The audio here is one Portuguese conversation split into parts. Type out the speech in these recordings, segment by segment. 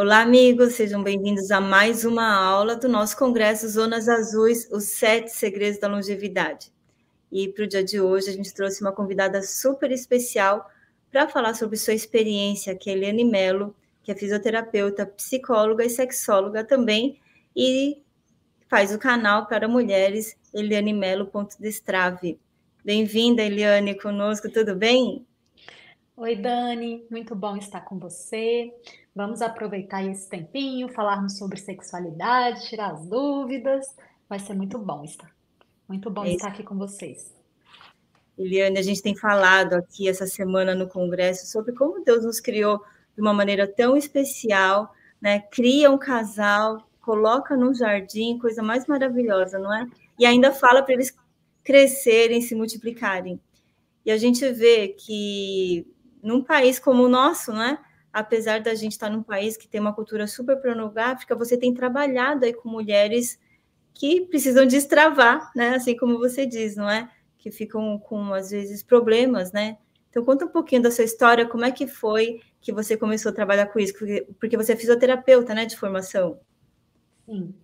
Olá, amigos, sejam bem-vindos a mais uma aula do nosso Congresso Zonas Azuis, os sete segredos da longevidade. E para o dia de hoje, a gente trouxe uma convidada super especial para falar sobre sua experiência, que é Eliane Mello, que é fisioterapeuta, psicóloga e sexóloga também, e faz o canal para mulheres, elianemelo.destrave. Bem-vinda, Eliane, conosco, tudo bem? Oi, Dani, muito bom estar com você. Vamos aproveitar esse tempinho, falarmos sobre sexualidade, tirar as dúvidas. Vai ser muito bom estar. Muito bom é estar aqui com vocês. Eliane, a gente tem falado aqui essa semana no Congresso sobre como Deus nos criou de uma maneira tão especial, né? Cria um casal, coloca no jardim, coisa mais maravilhosa, não é? E ainda fala para eles crescerem, se multiplicarem. E a gente vê que num país como o nosso, né? Apesar da gente estar num país que tem uma cultura super pornográfica, você tem trabalhado aí com mulheres que precisam destravar, né? Assim como você diz, não é? Que ficam com às vezes problemas, né? Então conta um pouquinho da sua história, como é que foi que você começou a trabalhar com isso? Porque, você é fisioterapeuta, né, de formação. Sim.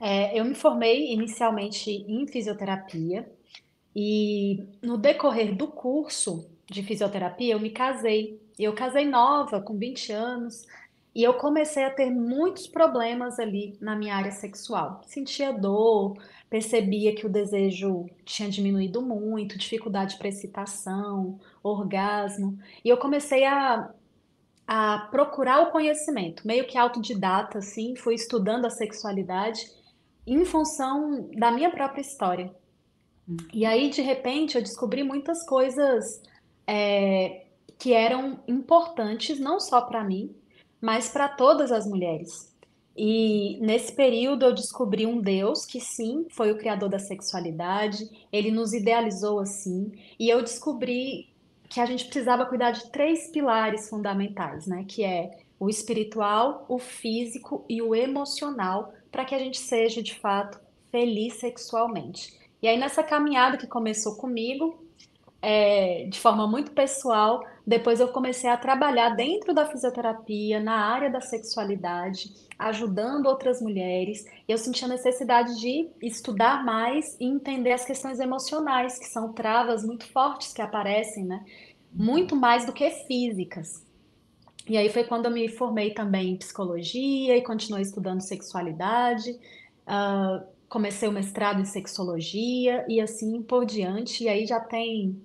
É, eu me formei inicialmente em fisioterapia e no decorrer do curso de fisioterapia, eu me casei. Eu casei nova, com 20 anos, e eu comecei a ter muitos problemas ali na minha área sexual. Sentia dor, percebia que o desejo tinha diminuído muito, dificuldade para excitação, orgasmo, e eu comecei a, a procurar o conhecimento, meio que autodidata, assim, fui estudando a sexualidade em função da minha própria história. Hum. E aí, de repente, eu descobri muitas coisas é, que eram importantes não só para mim, mas para todas as mulheres. E nesse período eu descobri um Deus que sim, foi o criador da sexualidade, ele nos idealizou assim, e eu descobri que a gente precisava cuidar de três pilares fundamentais, né? Que é o espiritual, o físico e o emocional, para que a gente seja de fato feliz sexualmente. E aí nessa caminhada que começou comigo, é, de forma muito pessoal. Depois eu comecei a trabalhar dentro da fisioterapia, na área da sexualidade, ajudando outras mulheres. Eu senti a necessidade de estudar mais e entender as questões emocionais, que são travas muito fortes que aparecem, né? Muito mais do que físicas. E aí foi quando eu me formei também em psicologia e continuei estudando sexualidade. Uh, comecei o mestrado em sexologia e assim por diante. E aí já tem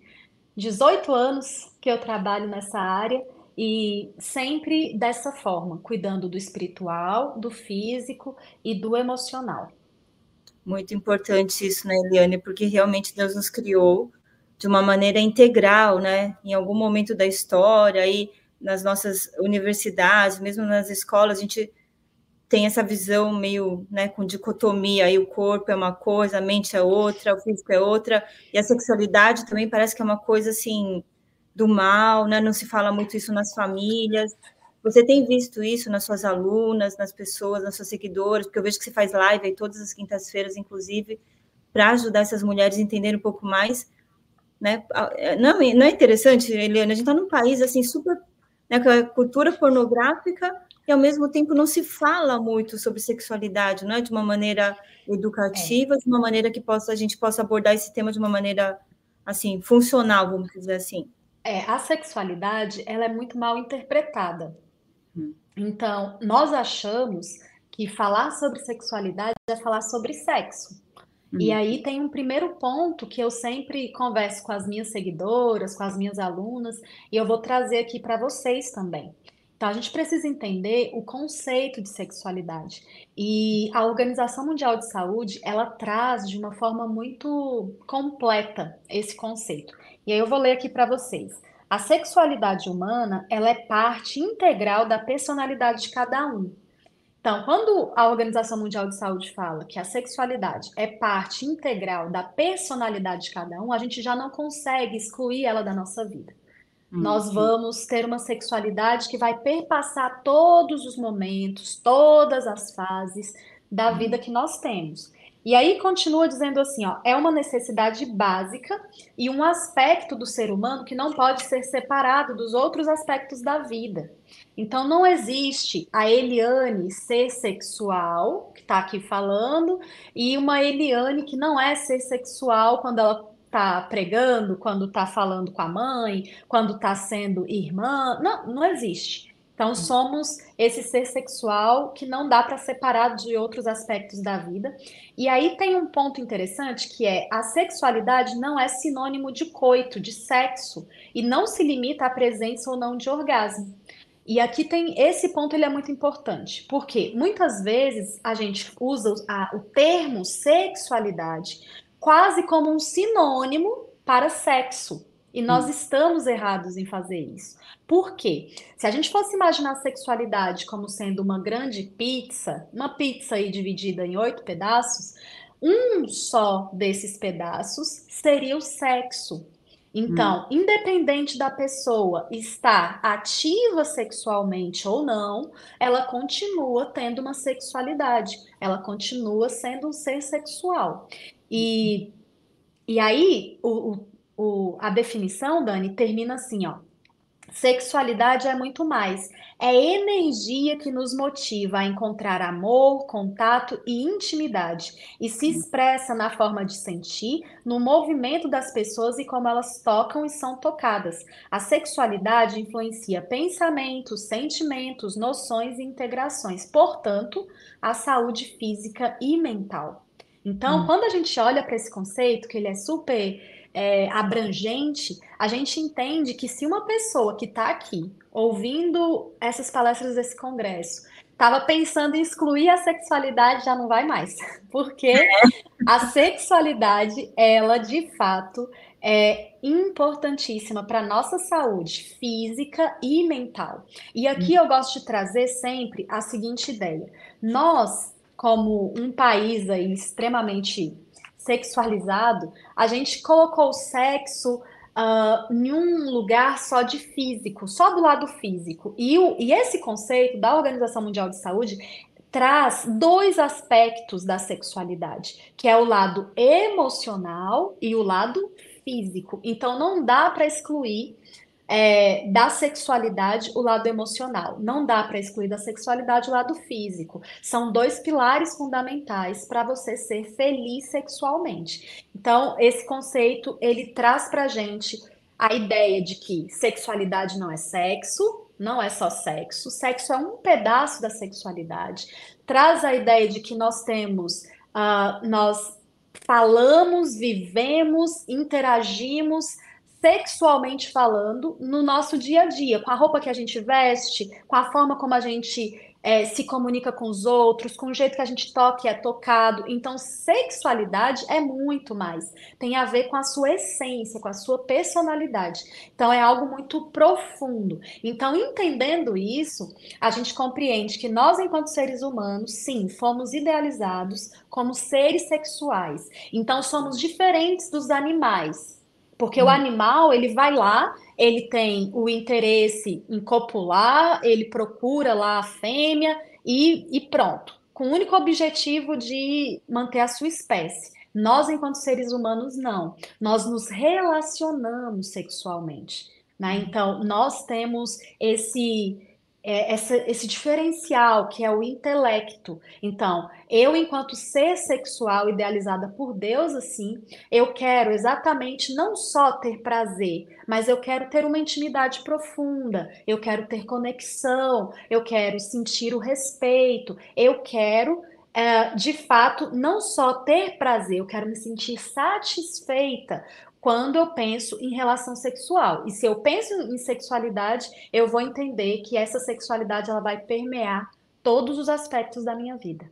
18 anos que eu trabalho nessa área e sempre dessa forma, cuidando do espiritual, do físico e do emocional. Muito importante isso, né, Eliane? Porque realmente Deus nos criou de uma maneira integral, né? Em algum momento da história, aí nas nossas universidades, mesmo nas escolas, a gente tem essa visão meio né, com dicotomia, aí o corpo é uma coisa, a mente é outra, o físico é outra, e a sexualidade também parece que é uma coisa assim do mal, né? Não se fala muito isso nas famílias. Você tem visto isso nas suas alunas, nas pessoas, nas suas seguidoras, porque eu vejo que você faz live aí todas as quintas-feiras, inclusive, para ajudar essas mulheres a entenderem um pouco mais, né? É, não, não é interessante, Eliana? A gente está num país assim super, né, com a cultura pornográfica e ao mesmo tempo não se fala muito sobre sexualidade, não é de uma maneira educativa, é. de uma maneira que possa a gente possa abordar esse tema de uma maneira assim funcional, vamos dizer assim. É, a sexualidade ela é muito mal interpretada. Hum. Então, nós achamos que falar sobre sexualidade é falar sobre sexo. Hum. E aí tem um primeiro ponto que eu sempre converso com as minhas seguidoras, com as minhas alunas, e eu vou trazer aqui para vocês também. Então, a gente precisa entender o conceito de sexualidade. E a Organização Mundial de Saúde, ela traz de uma forma muito completa esse conceito. E aí eu vou ler aqui para vocês. A sexualidade humana, ela é parte integral da personalidade de cada um. Então, quando a Organização Mundial de Saúde fala que a sexualidade é parte integral da personalidade de cada um, a gente já não consegue excluir ela da nossa vida. Nós uhum. vamos ter uma sexualidade que vai perpassar todos os momentos, todas as fases da uhum. vida que nós temos. E aí continua dizendo assim, ó, é uma necessidade básica e um aspecto do ser humano que não pode ser separado dos outros aspectos da vida. Então não existe a Eliane ser sexual, que está aqui falando, e uma Eliane que não é ser sexual quando ela está pregando, quando está falando com a mãe, quando está sendo irmã. Não, não existe. Então, somos esse ser sexual que não dá para separar de outros aspectos da vida. E aí tem um ponto interessante que é a sexualidade não é sinônimo de coito, de sexo, e não se limita à presença ou não de orgasmo. E aqui tem esse ponto, ele é muito importante, porque muitas vezes a gente usa a, o termo sexualidade quase como um sinônimo para sexo. E nós estamos errados em fazer isso. Por quê? Se a gente fosse imaginar a sexualidade como sendo uma grande pizza, uma pizza aí dividida em oito pedaços, um só desses pedaços seria o sexo. Então, hum. independente da pessoa estar ativa sexualmente ou não, ela continua tendo uma sexualidade, ela continua sendo um ser sexual. E, e aí, o, o a definição, Dani, termina assim, ó. Sexualidade é muito mais. É energia que nos motiva a encontrar amor, contato e intimidade, e se expressa na forma de sentir, no movimento das pessoas e como elas tocam e são tocadas. A sexualidade influencia pensamentos, sentimentos, noções e integrações, portanto, a saúde física e mental. Então, hum. quando a gente olha para esse conceito, que ele é super é, abrangente, a gente entende que se uma pessoa que está aqui ouvindo essas palestras desse congresso estava pensando em excluir a sexualidade, já não vai mais, porque a sexualidade, ela de fato é importantíssima para a nossa saúde física e mental. E aqui eu gosto de trazer sempre a seguinte ideia: nós, como um país aí extremamente sexualizado, a gente colocou o sexo uh, em um lugar só de físico, só do lado físico. E, o, e esse conceito da Organização Mundial de Saúde traz dois aspectos da sexualidade, que é o lado emocional e o lado físico. Então não dá para excluir é, da sexualidade o lado emocional. Não dá para excluir da sexualidade o lado físico. São dois pilares fundamentais para você ser feliz sexualmente. Então, esse conceito ele traz para gente a ideia de que sexualidade não é sexo, não é só sexo, sexo é um pedaço da sexualidade. Traz a ideia de que nós temos, uh, nós falamos, vivemos, interagimos sexualmente falando, no nosso dia a dia, com a roupa que a gente veste, com a forma como a gente é, se comunica com os outros, com o jeito que a gente toca e é tocado. Então, sexualidade é muito mais. Tem a ver com a sua essência, com a sua personalidade. Então, é algo muito profundo. Então, entendendo isso, a gente compreende que nós, enquanto seres humanos, sim, fomos idealizados como seres sexuais. Então, somos diferentes dos animais. Porque hum. o animal, ele vai lá, ele tem o interesse em copular, ele procura lá a fêmea e, e pronto. Com o único objetivo de manter a sua espécie. Nós, enquanto seres humanos, não. Nós nos relacionamos sexualmente. Né? Então, nós temos esse é, essa, esse diferencial que é o intelecto. Então, eu, enquanto ser sexual idealizada por Deus, assim, eu quero exatamente não só ter prazer, mas eu quero ter uma intimidade profunda, eu quero ter conexão, eu quero sentir o respeito, eu quero. É, de fato, não só ter prazer, eu quero me sentir satisfeita quando eu penso em relação sexual. E se eu penso em sexualidade, eu vou entender que essa sexualidade ela vai permear todos os aspectos da minha vida.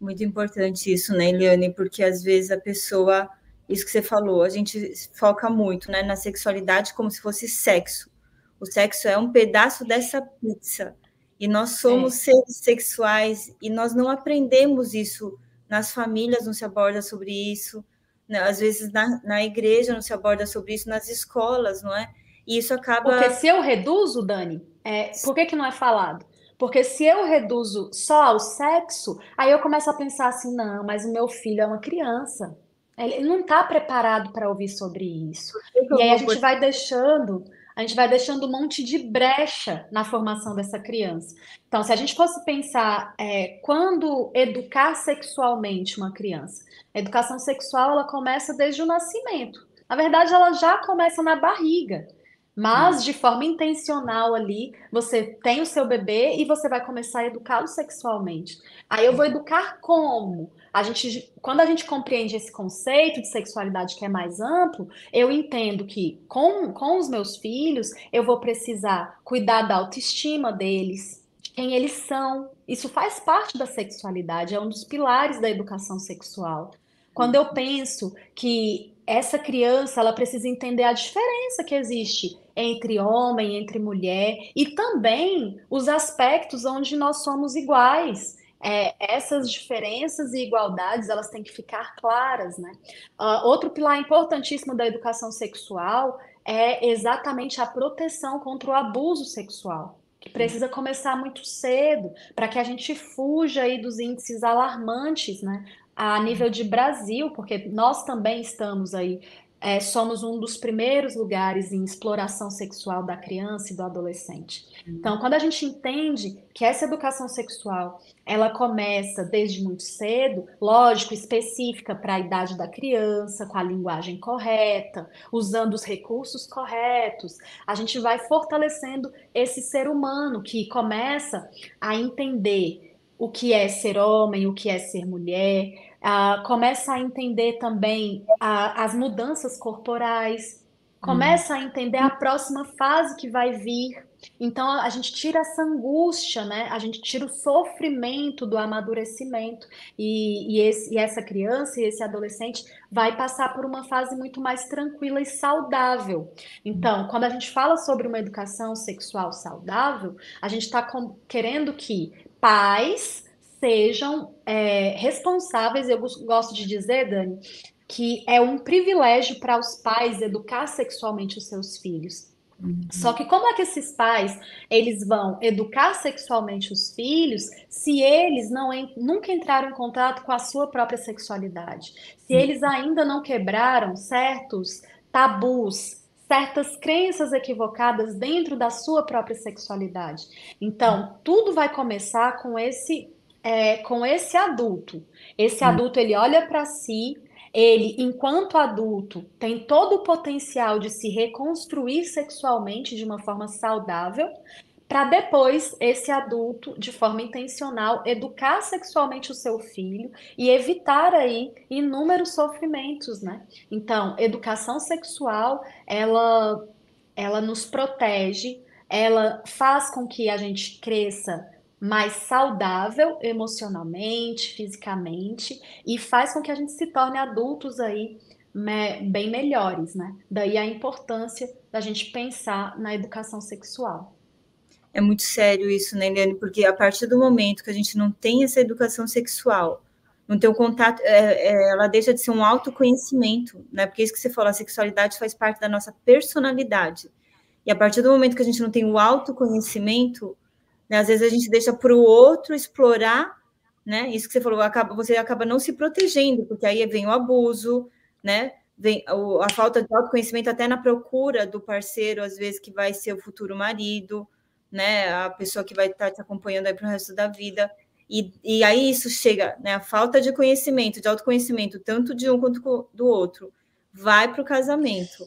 Muito importante isso, né, Eliane? Porque às vezes a pessoa, isso que você falou, a gente foca muito né, na sexualidade como se fosse sexo. O sexo é um pedaço dessa pizza. E nós somos é. seres sexuais e nós não aprendemos isso nas famílias, não se aborda sobre isso? Às vezes na, na igreja não se aborda sobre isso, nas escolas, não é? E isso acaba. Porque se eu reduzo, Dani, é, por que, que não é falado? Porque se eu reduzo só ao sexo, aí eu começo a pensar assim, não, mas o meu filho é uma criança. Ele não está preparado para ouvir sobre isso. E aí a gente vai deixando, a gente vai deixando um monte de brecha na formação dessa criança. Então, se a gente fosse pensar é, quando educar sexualmente uma criança, a educação sexual ela começa desde o nascimento. Na verdade, ela já começa na barriga. Mas de forma intencional ali, você tem o seu bebê e você vai começar a educá-lo sexualmente. Aí eu vou educar como? A gente, quando a gente compreende esse conceito de sexualidade que é mais amplo, eu entendo que com, com os meus filhos eu vou precisar cuidar da autoestima deles, de quem eles são. Isso faz parte da sexualidade, é um dos pilares da educação sexual. Quando eu penso que essa criança ela precisa entender a diferença que existe entre homem, entre mulher e também os aspectos onde nós somos iguais. É, essas diferenças e igualdades elas têm que ficar claras, né? Uh, outro pilar importantíssimo da educação sexual é exatamente a proteção contra o abuso sexual que precisa começar muito cedo para que a gente fuja aí dos índices alarmantes, né? A nível de Brasil, porque nós também estamos aí é, somos um dos primeiros lugares em exploração sexual da criança e do adolescente. Uhum. Então, quando a gente entende que essa educação sexual ela começa desde muito cedo, lógico, específica para a idade da criança, com a linguagem correta, usando os recursos corretos, a gente vai fortalecendo esse ser humano que começa a entender o que é ser homem, o que é ser mulher, uh, começa a entender também uh, as mudanças corporais, começa hum. a entender a próxima fase que vai vir. Então a gente tira essa angústia, né? A gente tira o sofrimento do amadurecimento e, e, esse, e essa criança e esse adolescente vai passar por uma fase muito mais tranquila e saudável. Então, quando a gente fala sobre uma educação sexual saudável, a gente está querendo que pais sejam é, responsáveis. Eu gosto de dizer, Dani, que é um privilégio para os pais educar sexualmente os seus filhos. Uhum. Só que como é que esses pais eles vão educar sexualmente os filhos se eles não nunca entraram em contato com a sua própria sexualidade? Se uhum. eles ainda não quebraram certos tabus, certas crenças equivocadas dentro da sua própria sexualidade. Então, tudo vai começar com esse é, com esse adulto. Esse hum. adulto ele olha para si, ele, enquanto adulto, tem todo o potencial de se reconstruir sexualmente de uma forma saudável, para depois esse adulto, de forma intencional, educar sexualmente o seu filho e evitar aí inúmeros sofrimentos, né? Então, educação sexual, ela, ela nos protege, ela faz com que a gente cresça mais saudável emocionalmente, fisicamente e faz com que a gente se torne adultos aí me, bem melhores, né? Daí a importância da gente pensar na educação sexual. É muito sério isso, né, Eliane? Porque a partir do momento que a gente não tem essa educação sexual, não tem o um contato, é, é, ela deixa de ser um autoconhecimento, né? Porque isso que você falou, a sexualidade faz parte da nossa personalidade. E a partir do momento que a gente não tem o autoconhecimento, né? Às vezes a gente deixa para o outro explorar, né? Isso que você falou, acaba, você acaba não se protegendo, porque aí vem o abuso, né? Vem a falta de autoconhecimento até na procura do parceiro, às vezes, que vai ser o futuro marido, né? A pessoa que vai estar te acompanhando aí para o resto da vida. E, e aí isso chega, né? A falta de conhecimento, de autoconhecimento, tanto de um quanto do outro, vai para o casamento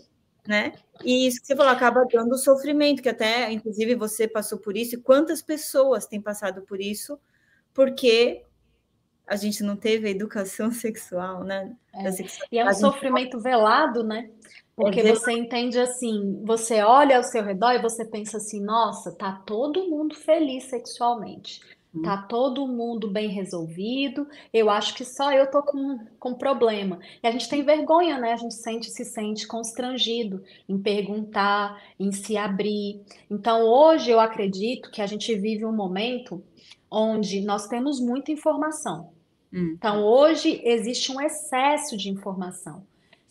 né? E isso que você falou acaba dando sofrimento, que até, inclusive, você passou por isso, e quantas pessoas têm passado por isso, porque a gente não teve educação sexual, né? É. E é um sofrimento velado, né? Porque é você entende assim, você olha ao seu redor e você pensa assim, nossa, tá todo mundo feliz sexualmente. Tá todo mundo bem resolvido. Eu acho que só eu tô com, com problema. E a gente tem vergonha, né? A gente sente, se sente constrangido em perguntar, em se abrir. Então, hoje eu acredito que a gente vive um momento onde nós temos muita informação. Hum. Então, hoje existe um excesso de informação.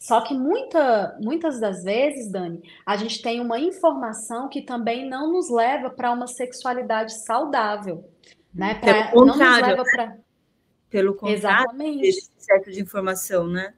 Só que muita, muitas das vezes, Dani, a gente tem uma informação que também não nos leva para uma sexualidade saudável, né? Pra, Pelo não nos leva para né? Pelo contrário, exatamente. esse certo de informação, né?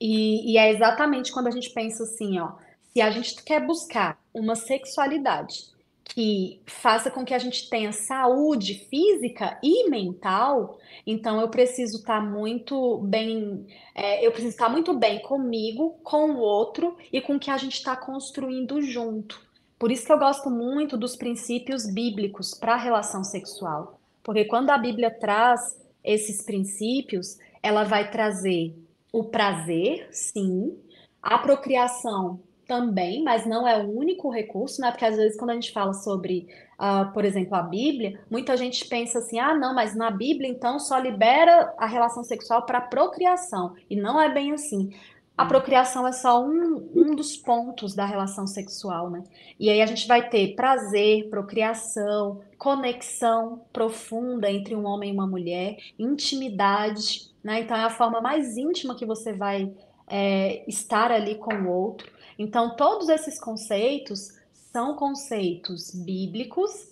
E, e é exatamente quando a gente pensa assim, ó, se a gente quer buscar uma sexualidade que faça com que a gente tenha saúde física e mental, então eu preciso estar tá muito bem, é, eu preciso estar tá muito bem comigo, com o outro e com o que a gente está construindo junto. Por isso que eu gosto muito dos princípios bíblicos para a relação sexual. Porque quando a Bíblia traz esses princípios, ela vai trazer o prazer, sim, a procriação também, mas não é o único recurso, né? Porque às vezes quando a gente fala sobre, uh, por exemplo, a Bíblia, muita gente pensa assim, ah, não, mas na Bíblia então só libera a relação sexual para procriação. E não é bem assim. A procriação é só um, um dos pontos da relação sexual, né? E aí a gente vai ter prazer, procriação, conexão profunda entre um homem e uma mulher, intimidade, né? Então é a forma mais íntima que você vai é, estar ali com o outro. Então, todos esses conceitos são conceitos bíblicos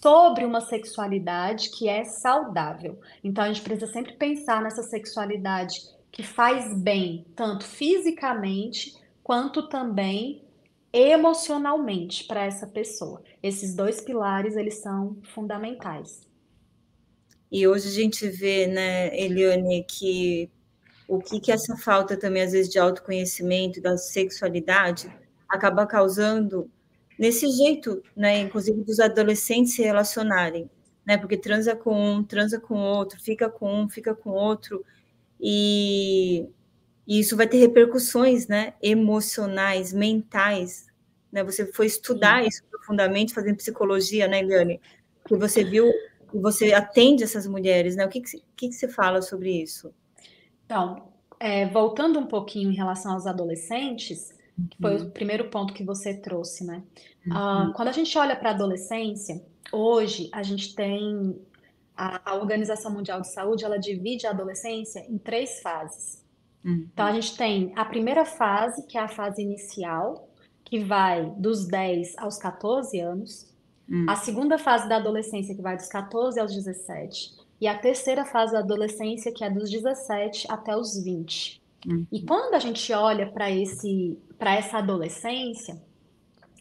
sobre uma sexualidade que é saudável. Então, a gente precisa sempre pensar nessa sexualidade que faz bem, tanto fisicamente quanto também emocionalmente para essa pessoa. Esses dois pilares, eles são fundamentais. E hoje a gente vê, né, Eliane, que o que, que essa falta também, às vezes, de autoconhecimento da sexualidade acaba causando nesse jeito, né, inclusive dos adolescentes se relacionarem, né, porque transa com um, transa com outro, fica com um, fica com outro, e, e isso vai ter repercussões, né, emocionais, mentais, né, você foi estudar Sim. isso profundamente, fazendo psicologia, né, Eliane, que você viu, você atende essas mulheres, né, o que, que, que você fala sobre isso? Então, é, voltando um pouquinho em relação aos adolescentes, que foi uhum. o primeiro ponto que você trouxe, né? Uhum. Uh, quando a gente olha para a adolescência, hoje a gente tem a, a, Organização Mundial de Saúde, ela divide a adolescência em três fases. Uhum. Então a gente tem a primeira fase, que é a fase inicial, que vai dos 10 aos 14 anos. Uhum. A segunda fase da adolescência, que vai dos 14 aos 17 e a terceira fase da adolescência, que é dos 17 até os 20. Uhum. E quando a gente olha para esse para essa adolescência,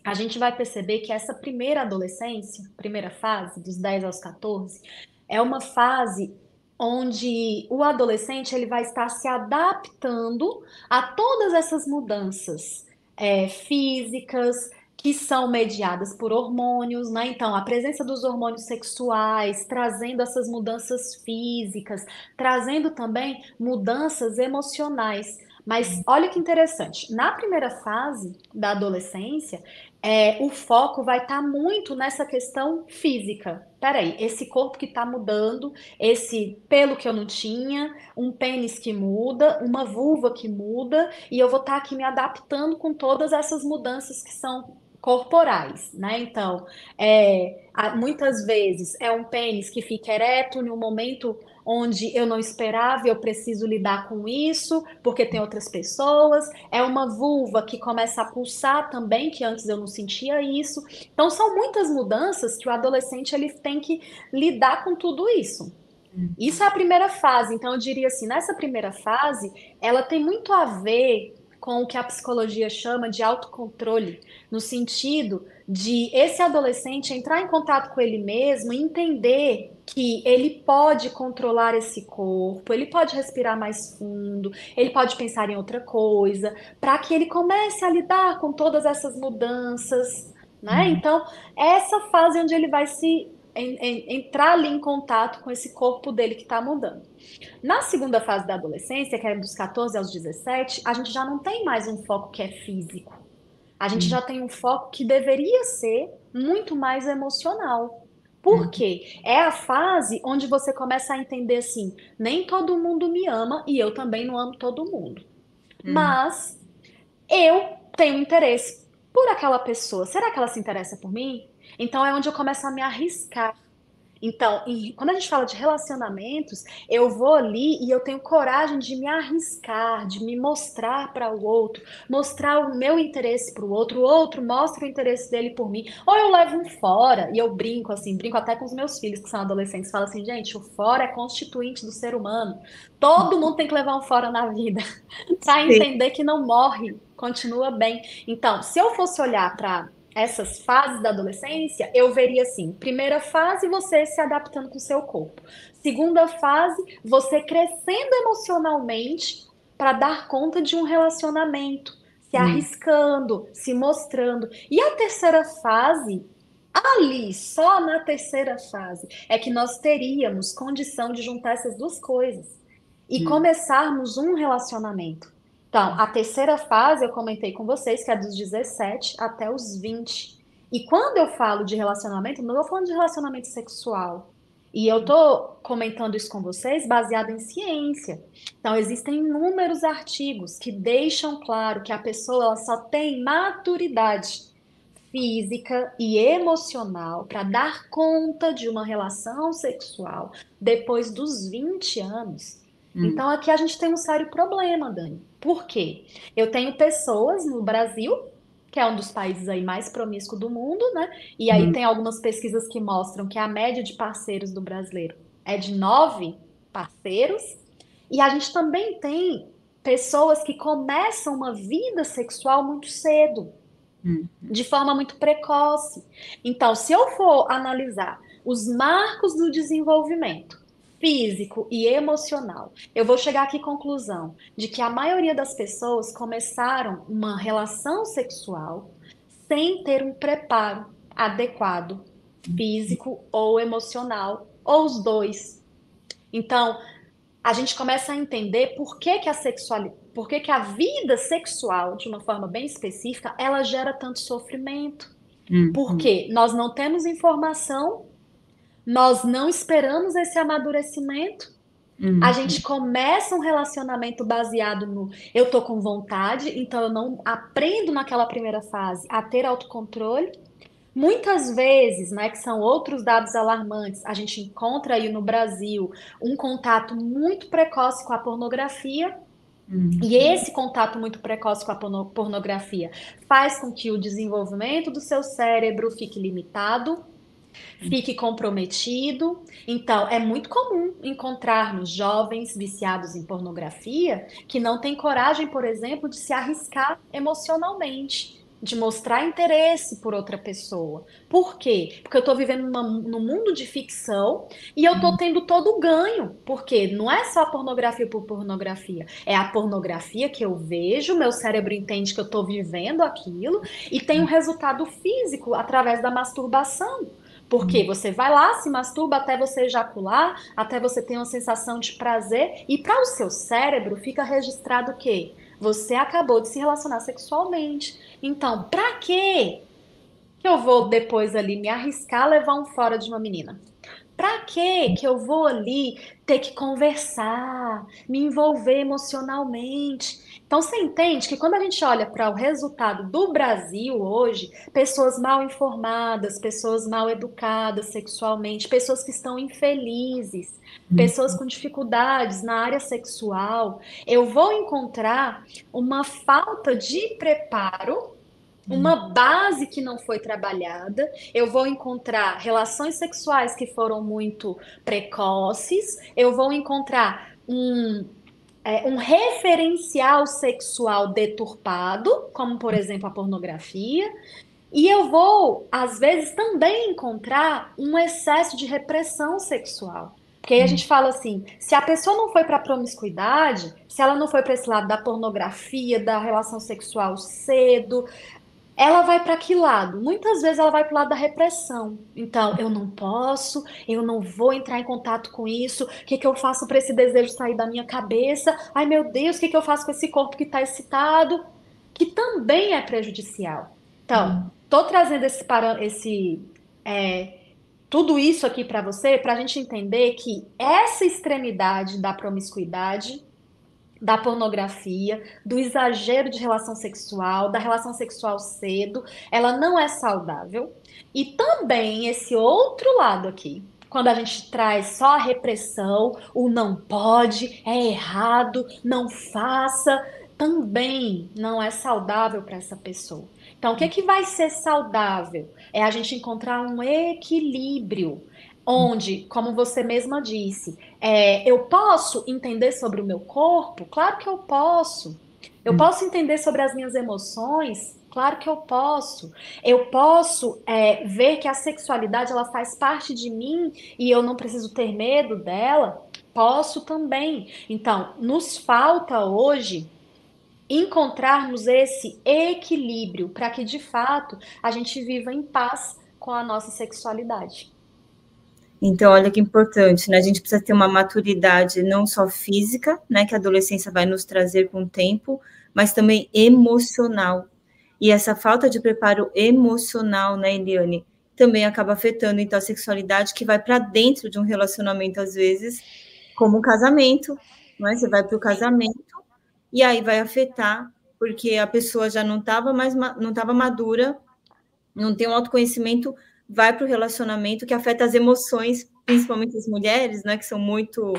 a gente vai perceber que essa primeira adolescência, primeira fase, dos 10 aos 14, é uma fase onde o adolescente ele vai estar se adaptando a todas essas mudanças é, físicas, que são mediadas por hormônios, né? Então, a presença dos hormônios sexuais, trazendo essas mudanças físicas, trazendo também mudanças emocionais. Mas olha que interessante, na primeira fase da adolescência, é, o foco vai estar tá muito nessa questão física. Peraí, esse corpo que está mudando, esse pelo que eu não tinha, um pênis que muda, uma vulva que muda, e eu vou estar tá aqui me adaptando com todas essas mudanças que são corporais, né? Então, é, muitas vezes é um pênis que fica ereto em um momento onde eu não esperava e eu preciso lidar com isso, porque tem outras pessoas. É uma vulva que começa a pulsar também, que antes eu não sentia isso. Então, são muitas mudanças que o adolescente ele tem que lidar com tudo isso. Hum. Isso é a primeira fase. Então, eu diria assim, nessa primeira fase, ela tem muito a ver com o que a psicologia chama de autocontrole, no sentido de esse adolescente entrar em contato com ele mesmo e entender que ele pode controlar esse corpo, ele pode respirar mais fundo, ele pode pensar em outra coisa, para que ele comece a lidar com todas essas mudanças, né? Uhum. Então, essa fase onde ele vai se em, em, entrar ali em contato com esse corpo dele que está mudando. Na segunda fase da adolescência, que é dos 14 aos 17, a gente já não tem mais um foco que é físico. A gente hum. já tem um foco que deveria ser muito mais emocional. Por hum. quê? É a fase onde você começa a entender assim: nem todo mundo me ama e eu também não amo todo mundo. Hum. Mas eu tenho interesse por aquela pessoa. Será que ela se interessa por mim? Então é onde eu começo a me arriscar. Então, quando a gente fala de relacionamentos, eu vou ali e eu tenho coragem de me arriscar, de me mostrar para o outro, mostrar o meu interesse para o outro, o outro mostra o interesse dele por mim, ou eu levo um fora e eu brinco assim, brinco até com os meus filhos que são adolescentes, falo assim, gente, o fora é constituinte do ser humano. Todo mundo tem que levar um fora na vida para entender que não morre, continua bem. Então, se eu fosse olhar para essas fases da adolescência, eu veria assim: primeira fase, você se adaptando com o seu corpo. Segunda fase, você crescendo emocionalmente para dar conta de um relacionamento, se hum. arriscando, se mostrando. E a terceira fase, ali, só na terceira fase, é que nós teríamos condição de juntar essas duas coisas e hum. começarmos um relacionamento. Então, a terceira fase eu comentei com vocês, que é dos 17 até os 20. E quando eu falo de relacionamento, não estou falando de relacionamento sexual. E eu estou comentando isso com vocês baseado em ciência. Então, existem inúmeros artigos que deixam claro que a pessoa ela só tem maturidade física e emocional para dar conta de uma relação sexual depois dos 20 anos. Hum. Então, aqui a gente tem um sério problema, Dani. Por quê? Eu tenho pessoas no Brasil, que é um dos países aí mais promíscuos do mundo, né? E aí hum. tem algumas pesquisas que mostram que a média de parceiros do brasileiro é de nove parceiros. E a gente também tem pessoas que começam uma vida sexual muito cedo, hum. de forma muito precoce. Então, se eu for analisar os marcos do desenvolvimento físico e emocional. Eu vou chegar aqui à conclusão de que a maioria das pessoas começaram uma relação sexual sem ter um preparo adequado, físico ou emocional, ou os dois. Então, a gente começa a entender por que, que a sexualidade, por que, que a vida sexual, de uma forma bem específica, ela gera tanto sofrimento. Hum, Porque nós não temos informação nós não esperamos esse amadurecimento. Uhum. A gente começa um relacionamento baseado no eu tô com vontade, então eu não aprendo naquela primeira fase a ter autocontrole. Muitas vezes, né, que são outros dados alarmantes, a gente encontra aí no Brasil um contato muito precoce com a pornografia. Uhum. E esse contato muito precoce com a pornografia faz com que o desenvolvimento do seu cérebro fique limitado, fique comprometido. Então, é muito comum encontrarmos jovens viciados em pornografia que não têm coragem, por exemplo, de se arriscar emocionalmente, de mostrar interesse por outra pessoa. Por quê? Porque eu estou vivendo numa, num mundo de ficção e eu estou uhum. tendo todo o ganho. Porque não é só pornografia por pornografia, é a pornografia que eu vejo, meu cérebro entende que eu estou vivendo aquilo e tem um resultado físico através da masturbação. Porque uhum. você vai lá, se masturba até você ejacular, até você ter uma sensação de prazer, e para o seu cérebro fica registrado o quê? Você acabou de se relacionar sexualmente. Então, para quê que eu vou depois ali me arriscar a levar um fora de uma menina? Para que que eu vou ali ter que conversar, me envolver emocionalmente? Então você entende que quando a gente olha para o resultado do Brasil hoje, pessoas mal informadas, pessoas mal educadas sexualmente, pessoas que estão infelizes, uhum. pessoas com dificuldades na área sexual, eu vou encontrar uma falta de preparo uma uhum. base que não foi trabalhada, eu vou encontrar relações sexuais que foram muito precoces, eu vou encontrar um, é, um referencial sexual deturpado, como por exemplo a pornografia, e eu vou, às vezes, também encontrar um excesso de repressão sexual. Porque aí a gente fala assim: se a pessoa não foi para a promiscuidade, se ela não foi para esse lado da pornografia, da relação sexual cedo, ela vai para que lado? Muitas vezes ela vai para o lado da repressão. Então, eu não posso, eu não vou entrar em contato com isso. O que, que eu faço para esse desejo sair da minha cabeça? Ai, meu Deus, o que, que eu faço com esse corpo que está excitado? Que também é prejudicial. Então, estou trazendo esse, esse é, tudo isso aqui para você, para a gente entender que essa extremidade da promiscuidade da pornografia, do exagero de relação sexual, da relação sexual cedo, ela não é saudável. E também esse outro lado aqui, quando a gente traz só a repressão, o não pode, é errado, não faça, também não é saudável para essa pessoa. Então, o que, que vai ser saudável? É a gente encontrar um equilíbrio, onde, como você mesma disse, é, eu posso entender sobre o meu corpo? Claro que eu posso. Eu hum. posso entender sobre as minhas emoções? Claro que eu posso. Eu posso é, ver que a sexualidade ela faz parte de mim e eu não preciso ter medo dela. Posso também. Então, nos falta hoje encontrarmos esse equilíbrio para que de fato a gente viva em paz com a nossa sexualidade. Então, olha que importante, né? A gente precisa ter uma maturidade não só física, né, que a adolescência vai nos trazer com o tempo, mas também emocional. E essa falta de preparo emocional, né, Eliane, também acaba afetando então a sexualidade que vai para dentro de um relacionamento às vezes, como um casamento, né? Você vai para o casamento e aí vai afetar porque a pessoa já não estava mais não estava madura, não tem um autoconhecimento, vai para o relacionamento que afeta as emoções, principalmente as mulheres, né, que são muito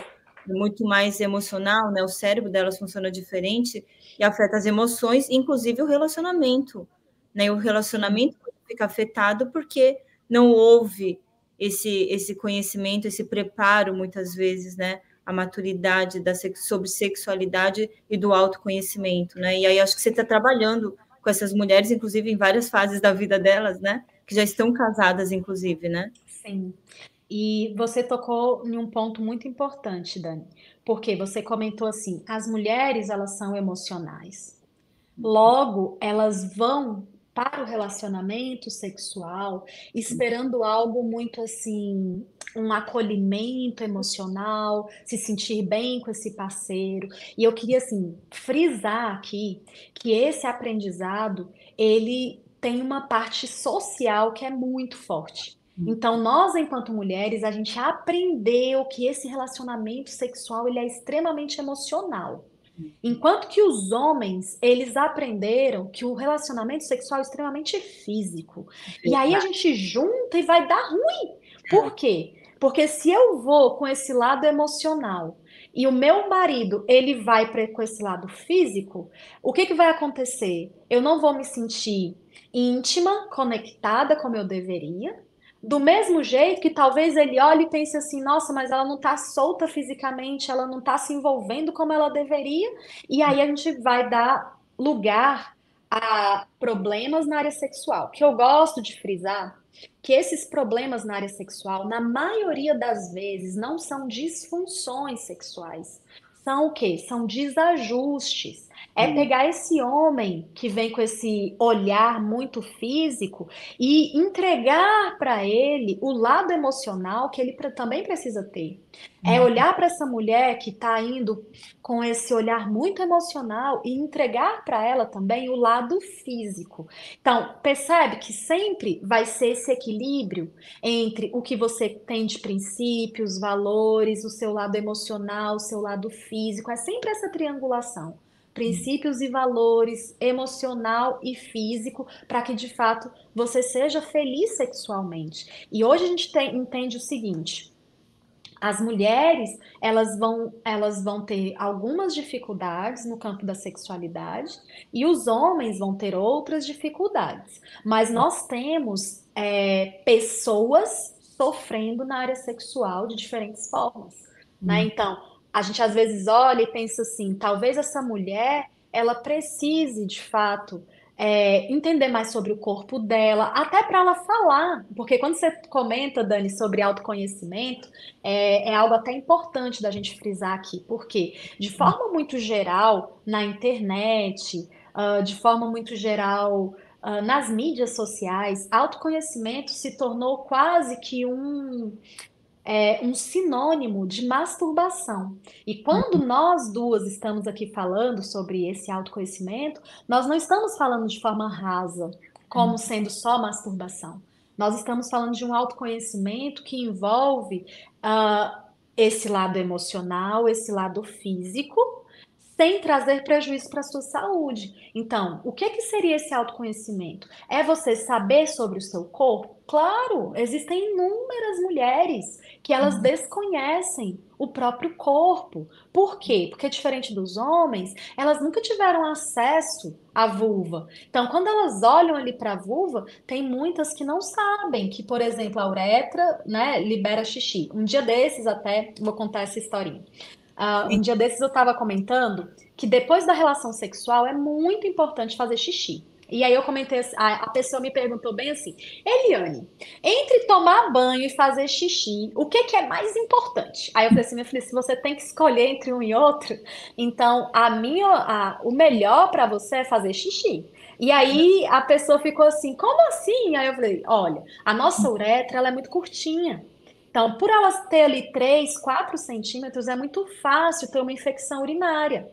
muito mais emocional, né? O cérebro delas funciona diferente e afeta as emoções, inclusive o relacionamento, né? O relacionamento fica afetado porque não houve esse esse conhecimento, esse preparo muitas vezes, né? A maturidade da sobre sexualidade e do autoconhecimento, né? E aí acho que você está trabalhando com essas mulheres, inclusive em várias fases da vida delas, né? Que já estão casadas, inclusive, né? Sim. E você tocou em um ponto muito importante, Dani, porque você comentou assim: as mulheres elas são emocionais. Logo, elas vão para o relacionamento sexual esperando algo muito assim, um acolhimento emocional, se sentir bem com esse parceiro. E eu queria assim frisar aqui que esse aprendizado, ele tem uma parte social que é muito forte. Hum. Então, nós, enquanto mulheres, a gente aprendeu que esse relacionamento sexual ele é extremamente emocional. Hum. Enquanto que os homens, eles aprenderam que o relacionamento sexual é extremamente físico. E aí a gente junta e vai dar ruim. Por quê? Porque se eu vou com esse lado emocional e o meu marido, ele vai pra, com esse lado físico, o que, que vai acontecer? Eu não vou me sentir íntima, conectada como eu deveria, do mesmo jeito que talvez ele olhe e pense assim: nossa, mas ela não está solta fisicamente, ela não está se envolvendo como ela deveria, e aí a gente vai dar lugar a problemas na área sexual. Que eu gosto de frisar que esses problemas na área sexual, na maioria das vezes, não são disfunções sexuais. São o quê? São desajustes é pegar esse homem que vem com esse olhar muito físico e entregar para ele o lado emocional que ele também precisa ter. É uhum. olhar para essa mulher que está indo com esse olhar muito emocional e entregar para ela também o lado físico. Então, percebe que sempre vai ser esse equilíbrio entre o que você tem de princípios, valores, o seu lado emocional, o seu lado físico. É sempre essa triangulação princípios e valores emocional e físico para que de fato você seja feliz sexualmente. E hoje a gente tem, entende o seguinte: as mulheres elas vão elas vão ter algumas dificuldades no campo da sexualidade e os homens vão ter outras dificuldades. Mas nós temos é, pessoas sofrendo na área sexual de diferentes formas. Né? Hum. Então, a gente às vezes olha e pensa assim, talvez essa mulher ela precise de fato é, entender mais sobre o corpo dela, até para ela falar, porque quando você comenta, Dani, sobre autoconhecimento, é, é, algo até importante da gente frisar aqui, porque de forma muito geral, na internet, uh, de forma muito geral, uh, nas mídias sociais, autoconhecimento se tornou quase que um, é um sinônimo de masturbação. E quando uhum. nós duas estamos aqui falando sobre esse autoconhecimento, nós não estamos falando de forma rasa, como uhum. sendo só masturbação. Nós estamos falando de um autoconhecimento que envolve uh, esse lado emocional, esse lado físico, sem trazer prejuízo para a sua saúde. Então, o que, que seria esse autoconhecimento? É você saber sobre o seu corpo? Claro, existem inúmeras mulheres que elas uhum. desconhecem o próprio corpo. Por quê? Porque diferente dos homens, elas nunca tiveram acesso à vulva. Então, quando elas olham ali para a vulva, tem muitas que não sabem que, por exemplo, a uretra, né, libera xixi. Um dia desses até vou contar essa historinha. Uh, um dia desses eu estava comentando que depois da relação sexual é muito importante fazer xixi. E aí eu comentei, a, a pessoa me perguntou bem assim, Eliane, entre tomar banho e fazer xixi, o que, que é mais importante? Aí eu falei assim, minha filha, se você tem que escolher entre um e outro, então a minha, a, o melhor para você é fazer xixi. E aí a pessoa ficou assim, como assim? Aí eu falei, olha, a nossa uretra ela é muito curtinha. Então, por elas ter ali 3, 4 centímetros, é muito fácil ter uma infecção urinária.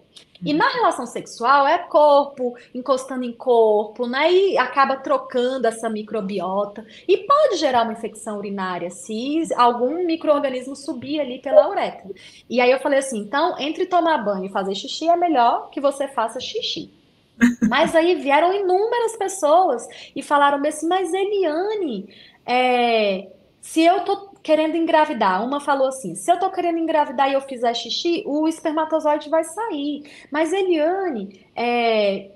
E na relação sexual é corpo encostando em corpo, né? E acaba trocando essa microbiota. E pode gerar uma infecção urinária se algum microorganismo subir ali pela uretra. E aí eu falei assim: então, entre tomar banho e fazer xixi, é melhor que você faça xixi. Mas aí vieram inúmeras pessoas e falaram assim: mas Eliane, é, se eu tô querendo engravidar. Uma falou assim: se eu tô querendo engravidar e eu fizer xixi, o espermatozoide vai sair. Mas, Eliane, é,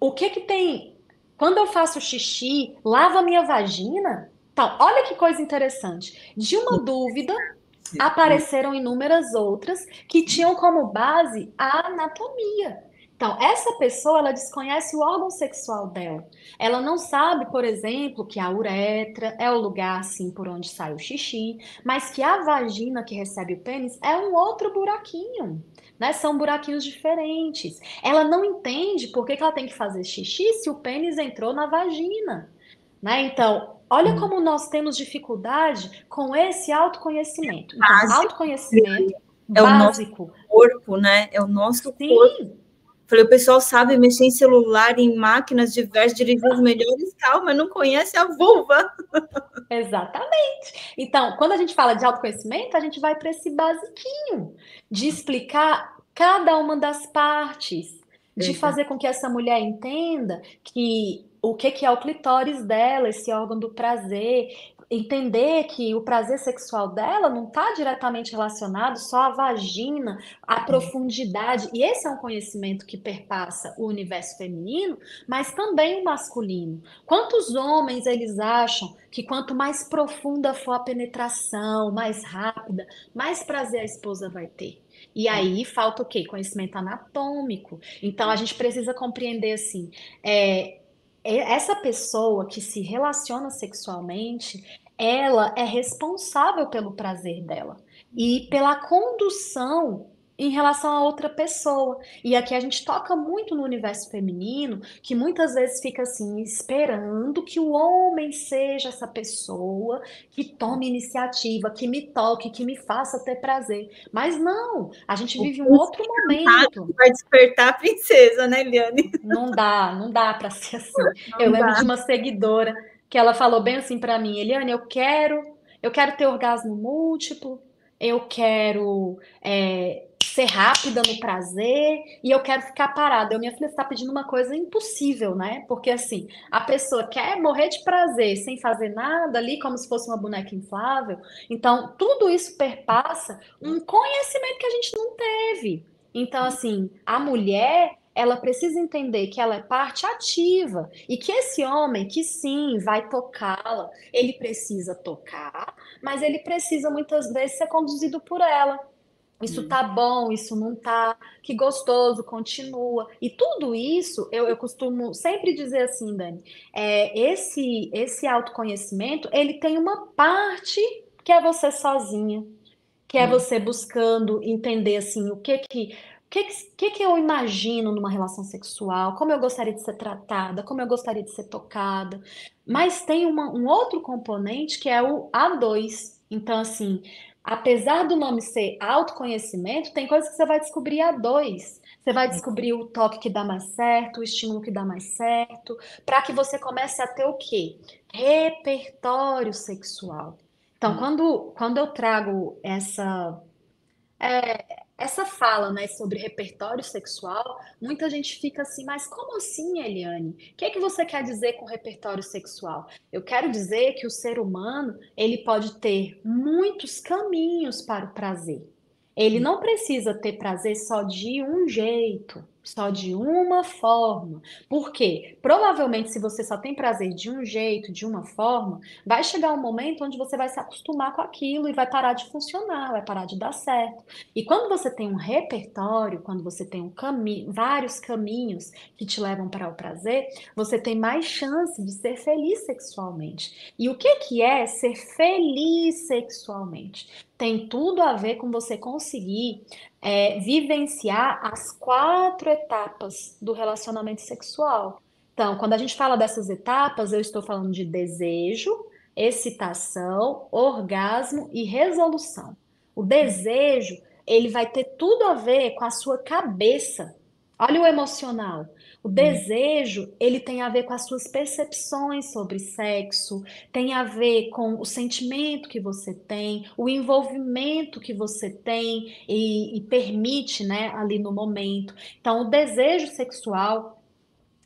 o que que tem. Quando eu faço xixi, lava minha vagina? Então, olha que coisa interessante. De uma dúvida, apareceram inúmeras outras que tinham como base a anatomia. Então, essa pessoa, ela desconhece o órgão sexual dela. Ela não sabe, por exemplo, que a uretra é o lugar, assim, por onde sai o xixi, mas que a vagina que recebe o pênis é um outro buraquinho. Né? São buraquinhos diferentes. Ela não entende por que, que ela tem que fazer xixi se o pênis entrou na vagina. Né? Então, olha hum. como nós temos dificuldade com esse autoconhecimento. Então, autoconhecimento é básico. o nosso corpo, né? É o nosso Sim. corpo Falei, o pessoal sabe mexer em celular, em máquinas diversas, dirigir os melhores mas não conhece a vulva. Exatamente. Então, quando a gente fala de autoconhecimento, a gente vai para esse basiquinho de explicar cada uma das partes, de fazer com que essa mulher entenda que o que, que é o clitóris dela, esse órgão do prazer, entender que o prazer sexual dela não está diretamente relacionado só à vagina, à profundidade. E esse é um conhecimento que perpassa o universo feminino, mas também o masculino. Quantos homens eles acham que quanto mais profunda for a penetração, mais rápida, mais prazer a esposa vai ter? E aí falta o quê? Conhecimento anatômico. Então a gente precisa compreender assim. É, essa pessoa que se relaciona sexualmente, ela é responsável pelo prazer dela e pela condução em relação a outra pessoa. E aqui a gente toca muito no universo feminino, que muitas vezes fica assim, esperando que o homem seja essa pessoa que tome iniciativa, que me toque, que me faça ter prazer. Mas não, a gente vive um outro momento. Vai despertar a princesa, né, Eliane? Não dá, não dá para ser assim. Não Eu dá. lembro de uma seguidora que ela falou bem assim para mim, Eliane, eu quero, eu quero ter orgasmo múltiplo, eu quero é, ser rápida no prazer e eu quero ficar parada. Eu, minha filha está pedindo uma coisa impossível, né? Porque assim, a pessoa quer morrer de prazer sem fazer nada ali, como se fosse uma boneca inflável. Então, tudo isso perpassa um conhecimento que a gente não teve. Então, assim, a mulher ela precisa entender que ela é parte ativa e que esse homem, que sim, vai tocá-la, ele precisa tocar, mas ele precisa muitas vezes ser conduzido por ela. Isso hum. tá bom, isso não tá, que gostoso, continua. E tudo isso, eu, eu costumo sempre dizer assim, Dani, é, esse, esse autoconhecimento, ele tem uma parte que é você sozinha, que é hum. você buscando entender assim o que que o que, que, que eu imagino numa relação sexual, como eu gostaria de ser tratada, como eu gostaria de ser tocada. Mas tem uma, um outro componente que é o A2. Então, assim, apesar do nome ser autoconhecimento, tem coisas que você vai descobrir a dois. Você vai descobrir o toque que dá mais certo, o estímulo que dá mais certo, para que você comece a ter o quê? Repertório sexual. Então, hum. quando, quando eu trago essa, é, essa fala, né, sobre repertório sexual, muita gente fica assim, mas como assim, Eliane? O que é que você quer dizer com repertório sexual? Eu quero dizer que o ser humano, ele pode ter muitos caminhos para o prazer. Ele não precisa ter prazer só de um jeito só de uma forma. Por quê? Provavelmente, se você só tem prazer de um jeito, de uma forma, vai chegar um momento onde você vai se acostumar com aquilo e vai parar de funcionar, vai parar de dar certo. E quando você tem um repertório, quando você tem um vários caminhos que te levam para o prazer, você tem mais chance de ser feliz sexualmente. E o que que é ser feliz sexualmente? Tem tudo a ver com você conseguir é, vivenciar as quatro etapas do relacionamento sexual. Então, quando a gente fala dessas etapas, eu estou falando de desejo, excitação, orgasmo e resolução. O desejo, ele vai ter tudo a ver com a sua cabeça. Olha o emocional. O desejo, ele tem a ver com as suas percepções sobre sexo, tem a ver com o sentimento que você tem, o envolvimento que você tem e, e permite, né, ali no momento. Então, o desejo sexual,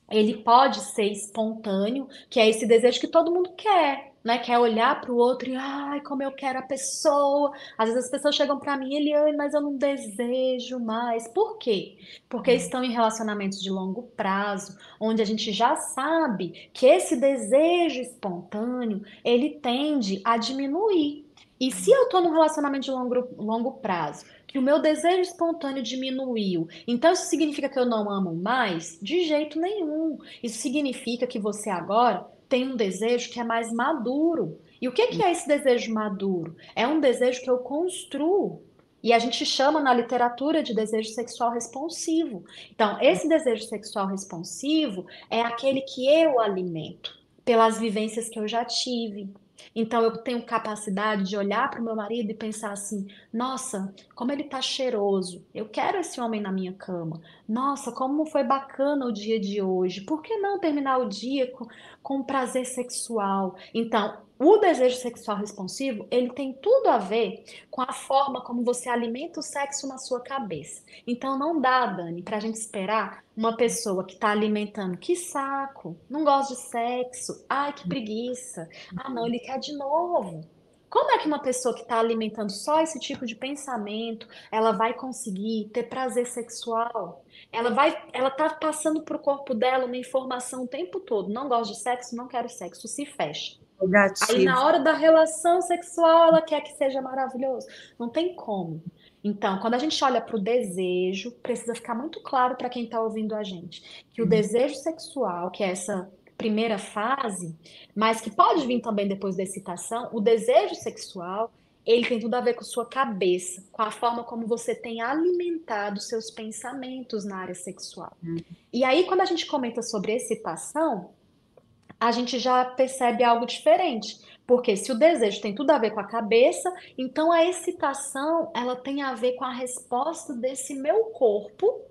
ele pode ser espontâneo, que é esse desejo que todo mundo quer né? Quer olhar para o outro e, ai, como eu quero a pessoa. Às vezes as pessoas chegam para mim, Eliane, mas eu não desejo mais. Por quê? Porque hum. estão em relacionamentos de longo prazo, onde a gente já sabe que esse desejo espontâneo, ele tende a diminuir. E se eu estou num relacionamento de longo, longo prazo, que o meu desejo espontâneo diminuiu, então isso significa que eu não amo mais? De jeito nenhum. Isso significa que você agora tem um desejo que é mais maduro. E o que, que é esse desejo maduro? É um desejo que eu construo. E a gente chama na literatura de desejo sexual responsivo. Então, esse desejo sexual responsivo é aquele que eu alimento pelas vivências que eu já tive, então eu tenho capacidade de olhar para o meu marido e pensar assim: nossa, como ele está cheiroso, eu quero esse homem na minha cama. Nossa, como foi bacana o dia de hoje. Por que não terminar o dia com, com prazer sexual? Então, o desejo sexual responsivo, ele tem tudo a ver com a forma como você alimenta o sexo na sua cabeça. Então não dá, Dani, pra gente esperar uma pessoa que está alimentando, que saco, não gosta de sexo, ai que preguiça, ah não, ele quer de novo. Como é que uma pessoa que está alimentando só esse tipo de pensamento, ela vai conseguir ter prazer sexual? Ela vai, ela tá passando para o corpo dela uma informação o tempo todo. Não gosto de sexo, não quero sexo, se fecha. Negativo. Aí na hora da relação sexual ela quer que seja maravilhoso. Não tem como. Então, quando a gente olha para o desejo, precisa ficar muito claro para quem está ouvindo a gente que o uhum. desejo sexual, que é essa primeira fase, mas que pode vir também depois da excitação, o desejo sexual, ele tem tudo a ver com sua cabeça, com a forma como você tem alimentado seus pensamentos na área sexual. Uhum. E aí, quando a gente comenta sobre excitação, a gente já percebe algo diferente. Porque se o desejo tem tudo a ver com a cabeça, então a excitação ela tem a ver com a resposta desse meu corpo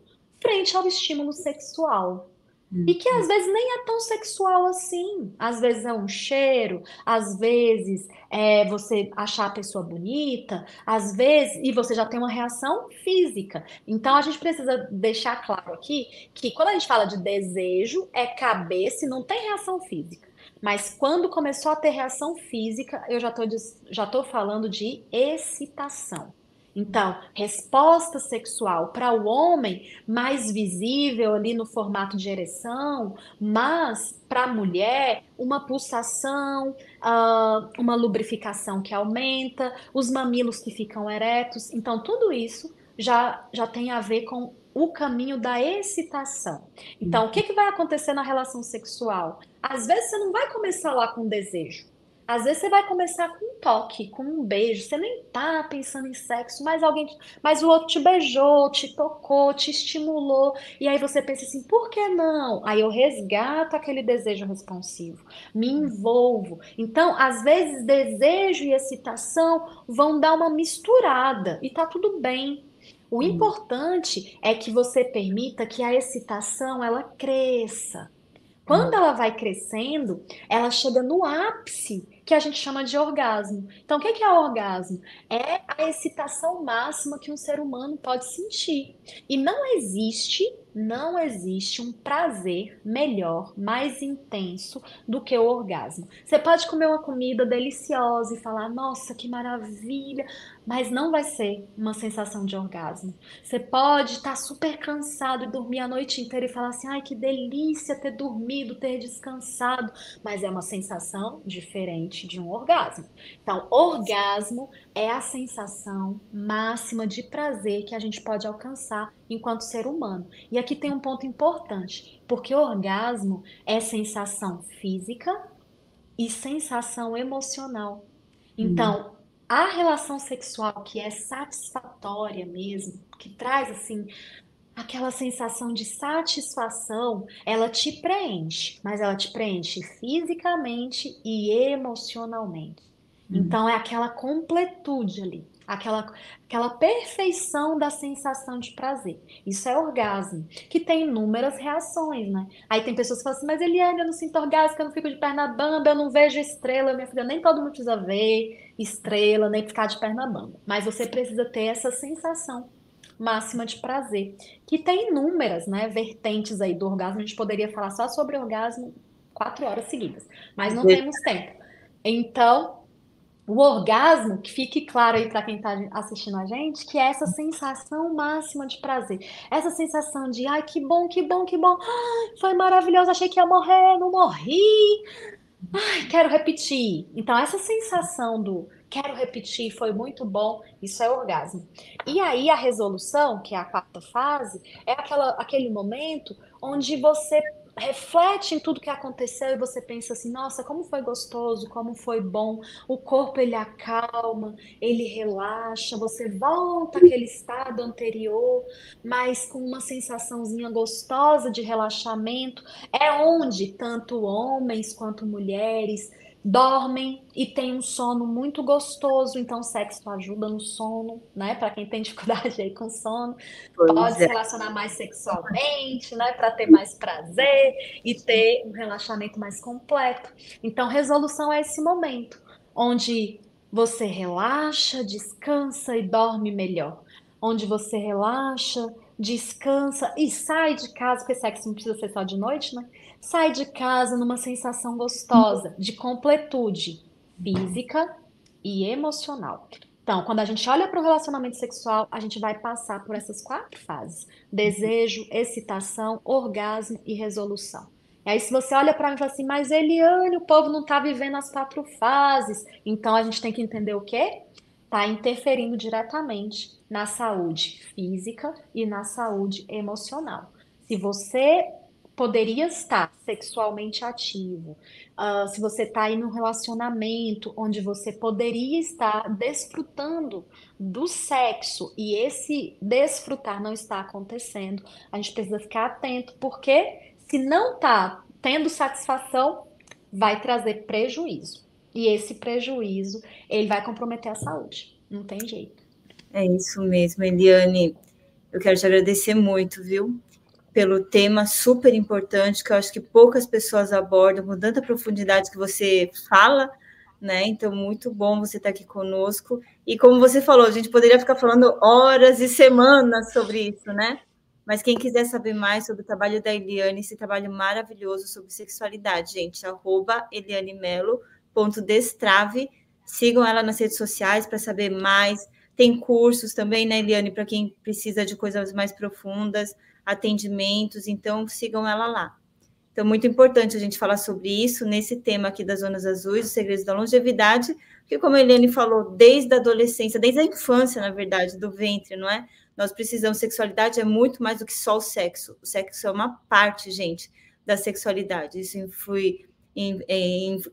frente ao estímulo sexual. E que às vezes nem é tão sexual assim. Às vezes é um cheiro, às vezes é você achar a pessoa bonita, às vezes, e você já tem uma reação física. Então a gente precisa deixar claro aqui que quando a gente fala de desejo, é cabeça e não tem reação física. Mas quando começou a ter reação física, eu já estou já tô falando de excitação. Então, resposta sexual para o homem mais visível ali no formato de ereção, mas para a mulher uma pulsação, uh, uma lubrificação que aumenta, os mamilos que ficam eretos. Então, tudo isso já, já tem a ver com o caminho da excitação. Então, o que, que vai acontecer na relação sexual? Às vezes você não vai começar lá com desejo. Às vezes você vai começar com um toque, com um beijo, você nem tá pensando em sexo, mas alguém, mas o outro te beijou, te tocou, te estimulou, e aí você pensa assim, por que não? Aí eu resgato aquele desejo responsivo, me envolvo. Então, às vezes desejo e excitação vão dar uma misturada e tá tudo bem. O importante é que você permita que a excitação ela cresça. Quando ela vai crescendo, ela chega no ápice que a gente chama de orgasmo. Então, o que é orgasmo? É a excitação máxima que um ser humano pode sentir. E não existe não existe um prazer melhor, mais intenso do que o orgasmo. Você pode comer uma comida deliciosa e falar, nossa, que maravilha, mas não vai ser uma sensação de orgasmo. Você pode estar super cansado e dormir a noite inteira e falar assim, ai, que delícia ter dormido, ter descansado, mas é uma sensação diferente de um orgasmo. Então, orgasmo é a sensação máxima de prazer que a gente pode alcançar enquanto ser humano. E aqui tem um ponto importante, porque orgasmo é sensação física e sensação emocional. Então, hum. A relação sexual que é satisfatória mesmo, que traz assim aquela sensação de satisfação, ela te preenche, mas ela te preenche fisicamente e emocionalmente. Hum. Então é aquela completude ali aquela, aquela perfeição da sensação de prazer. Isso é orgasmo, que tem inúmeras reações, né? Aí tem pessoas que falam assim, mas Eliane, eu não sinto orgasmo, eu não fico de perna bamba, eu não vejo estrela, minha filha, nem todo mundo precisa ver estrela, nem ficar de perna bamba. Mas você precisa ter essa sensação máxima de prazer, que tem inúmeras, né, vertentes aí do orgasmo. A gente poderia falar só sobre orgasmo quatro horas seguidas, mas não temos tempo. Então, o orgasmo, que fique claro aí para quem está assistindo a gente, que é essa sensação máxima de prazer. Essa sensação de, ai, que bom, que bom, que bom. Ai, foi maravilhoso, achei que ia morrer, não morri. Ai, quero repetir. Então, essa sensação do quero repetir, foi muito bom, isso é orgasmo. E aí, a resolução, que é a quarta fase, é aquela, aquele momento onde você reflete em tudo que aconteceu e você pensa assim, nossa, como foi gostoso, como foi bom. O corpo ele acalma, ele relaxa, você volta àquele estado anterior, mas com uma sensaçãozinha gostosa de relaxamento. É onde tanto homens quanto mulheres dormem e tem um sono muito gostoso, então sexo ajuda no sono, né? Para quem tem dificuldade aí com sono, pois pode é. se relacionar mais sexualmente, né? Para ter mais prazer e ter um relaxamento mais completo. Então, resolução é esse momento onde você relaxa, descansa e dorme melhor. Onde você relaxa, descansa e sai de casa, porque sexo não precisa ser só de noite, né? Sai de casa numa sensação gostosa de completude física e emocional. Então, quando a gente olha para o relacionamento sexual, a gente vai passar por essas quatro fases: desejo, excitação, orgasmo e resolução. E aí, se você olha para mim e fala assim, mas Eliane, o povo não está vivendo as quatro fases. Então, a gente tem que entender o quê? Está interferindo diretamente na saúde física e na saúde emocional. Se você poderia estar sexualmente ativo, uh, se você está aí num relacionamento onde você poderia estar desfrutando do sexo e esse desfrutar não está acontecendo, a gente precisa ficar atento, porque se não está tendo satisfação, vai trazer prejuízo. E esse prejuízo, ele vai comprometer a saúde. Não tem jeito. É isso mesmo, Eliane. Eu quero te agradecer muito, viu? Pelo tema super importante que eu acho que poucas pessoas abordam com tanta profundidade que você fala, né? Então, muito bom você estar aqui conosco. E como você falou, a gente poderia ficar falando horas e semanas sobre isso, né? Mas quem quiser saber mais sobre o trabalho da Eliane, esse trabalho maravilhoso sobre sexualidade, gente, arroba elianemelo.destrave. Sigam ela nas redes sociais para saber mais. Tem cursos também, né, Eliane, para quem precisa de coisas mais profundas atendimentos, então sigam ela lá. Então, muito importante a gente falar sobre isso nesse tema aqui das zonas azuis, os segredos da longevidade, porque, como a Eliane falou, desde a adolescência, desde a infância, na verdade, do ventre, não é? Nós precisamos, sexualidade é muito mais do que só o sexo. O sexo é uma parte, gente, da sexualidade. Isso influi,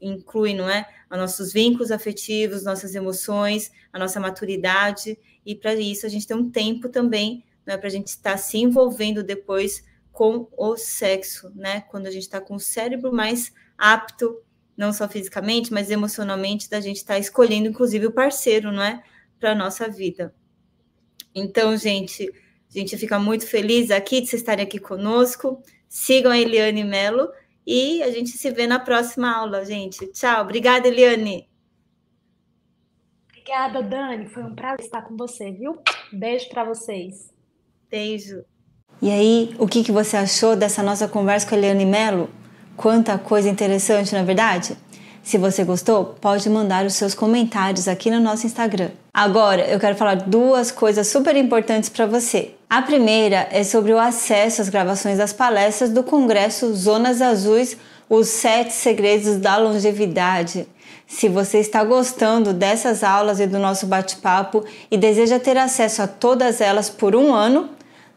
inclui, não é? Os nossos vínculos afetivos, nossas emoções, a nossa maturidade, e para isso a gente tem um tempo também né, para a gente estar se envolvendo depois com o sexo, né? Quando a gente está com o cérebro mais apto, não só fisicamente, mas emocionalmente, da gente estar tá escolhendo, inclusive, o parceiro, não é? Para a nossa vida. Então, gente, a gente fica muito feliz aqui de vocês estarem aqui conosco. Sigam a Eliane Mello E a gente se vê na próxima aula, gente. Tchau. Obrigada, Eliane. Obrigada, Dani. Foi um prazer estar com você, viu? Beijo para vocês. Beijo. E aí, o que, que você achou dessa nossa conversa com a Eliane Mello? Quanta coisa interessante, na é verdade? Se você gostou, pode mandar os seus comentários aqui no nosso Instagram. Agora, eu quero falar duas coisas super importantes para você. A primeira é sobre o acesso às gravações das palestras do Congresso Zonas Azuis, os sete segredos da longevidade. Se você está gostando dessas aulas e do nosso bate-papo e deseja ter acesso a todas elas por um ano,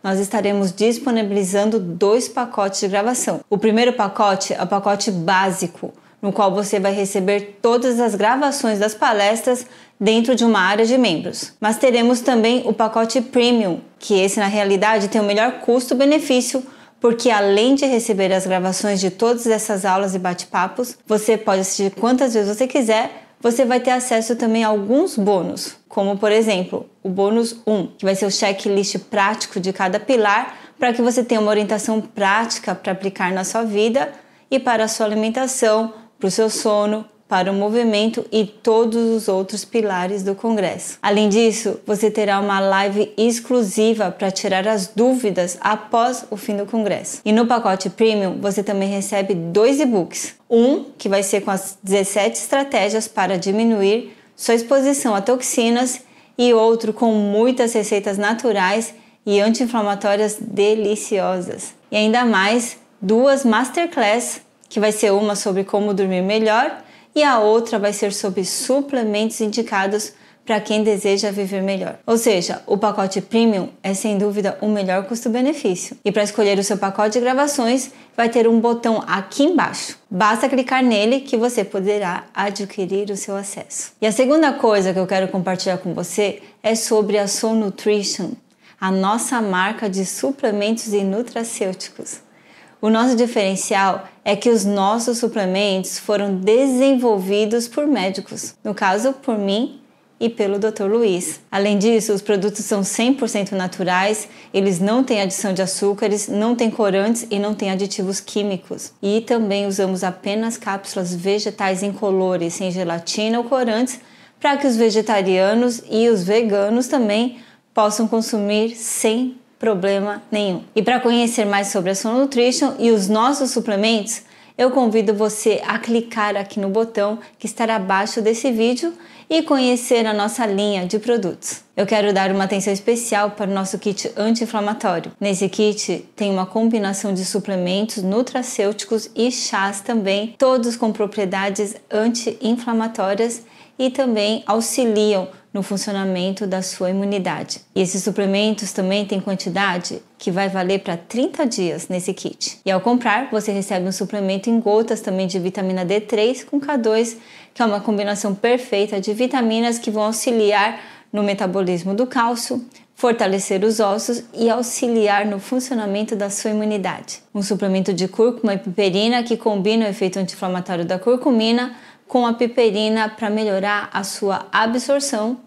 nós estaremos disponibilizando dois pacotes de gravação. O primeiro pacote é o pacote básico, no qual você vai receber todas as gravações das palestras dentro de uma área de membros. Mas teremos também o pacote premium, que esse na realidade tem o melhor custo-benefício porque além de receber as gravações de todas essas aulas e bate-papos, você pode assistir quantas vezes você quiser. Você vai ter acesso também a alguns bônus, como por exemplo, o bônus 1, que vai ser o checklist prático de cada pilar para que você tenha uma orientação prática para aplicar na sua vida e para a sua alimentação, para o seu sono, para o movimento e todos os outros pilares do Congresso. Além disso, você terá uma live exclusiva para tirar as dúvidas após o fim do Congresso. E no pacote Premium, você também recebe dois e-books. Um que vai ser com as 17 estratégias para diminuir sua exposição a toxinas e outro com muitas receitas naturais e anti-inflamatórias deliciosas. E ainda mais duas masterclass, que vai ser uma sobre como dormir melhor e a outra vai ser sobre suplementos indicados para quem deseja viver melhor. Ou seja, o pacote premium é sem dúvida o melhor custo-benefício. E para escolher o seu pacote de gravações, vai ter um botão aqui embaixo. Basta clicar nele que você poderá adquirir o seu acesso. E a segunda coisa que eu quero compartilhar com você é sobre a Soul Nutrition, a nossa marca de suplementos e nutracêuticos. O nosso diferencial é que os nossos suplementos foram desenvolvidos por médicos, no caso por mim e pelo Dr. Luiz. Além disso, os produtos são 100% naturais, eles não têm adição de açúcares, não têm corantes e não têm aditivos químicos. E também usamos apenas cápsulas vegetais incolores, sem gelatina ou corantes, para que os vegetarianos e os veganos também possam consumir sem problema nenhum. E para conhecer mais sobre a Soul Nutrition e os nossos suplementos, eu convido você a clicar aqui no botão que estará abaixo desse vídeo e conhecer a nossa linha de produtos. Eu quero dar uma atenção especial para o nosso kit anti-inflamatório. Nesse kit tem uma combinação de suplementos nutracêuticos e chás também, todos com propriedades anti-inflamatórias e também auxiliam no funcionamento da sua imunidade. E esses suplementos também têm quantidade que vai valer para 30 dias nesse kit. E ao comprar, você recebe um suplemento em gotas também de vitamina D3 com K2, que é uma combinação perfeita de vitaminas que vão auxiliar no metabolismo do cálcio, fortalecer os ossos e auxiliar no funcionamento da sua imunidade. Um suplemento de cúrcuma e piperina que combina o efeito anti-inflamatório da curcumina com a piperina para melhorar a sua absorção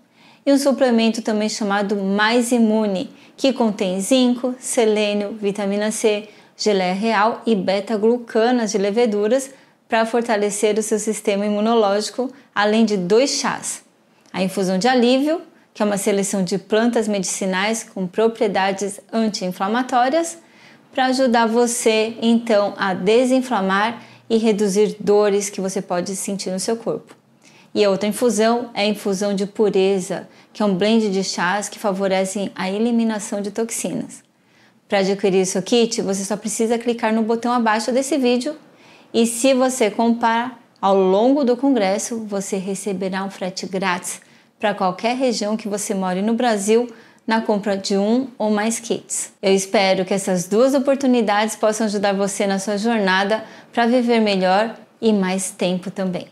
e um suplemento também chamado Mais Imune, que contém zinco, selênio, vitamina C, geleia real e beta-glucanas de leveduras para fortalecer o seu sistema imunológico, além de dois chás. A infusão de alívio, que é uma seleção de plantas medicinais com propriedades anti-inflamatórias, para ajudar você então a desinflamar e reduzir dores que você pode sentir no seu corpo. E a outra infusão é a infusão de pureza, que é um blend de chás que favorecem a eliminação de toxinas. Para adquirir seu kit, você só precisa clicar no botão abaixo desse vídeo e se você comprar ao longo do congresso, você receberá um frete grátis para qualquer região que você more no Brasil na compra de um ou mais kits. Eu espero que essas duas oportunidades possam ajudar você na sua jornada para viver melhor e mais tempo também.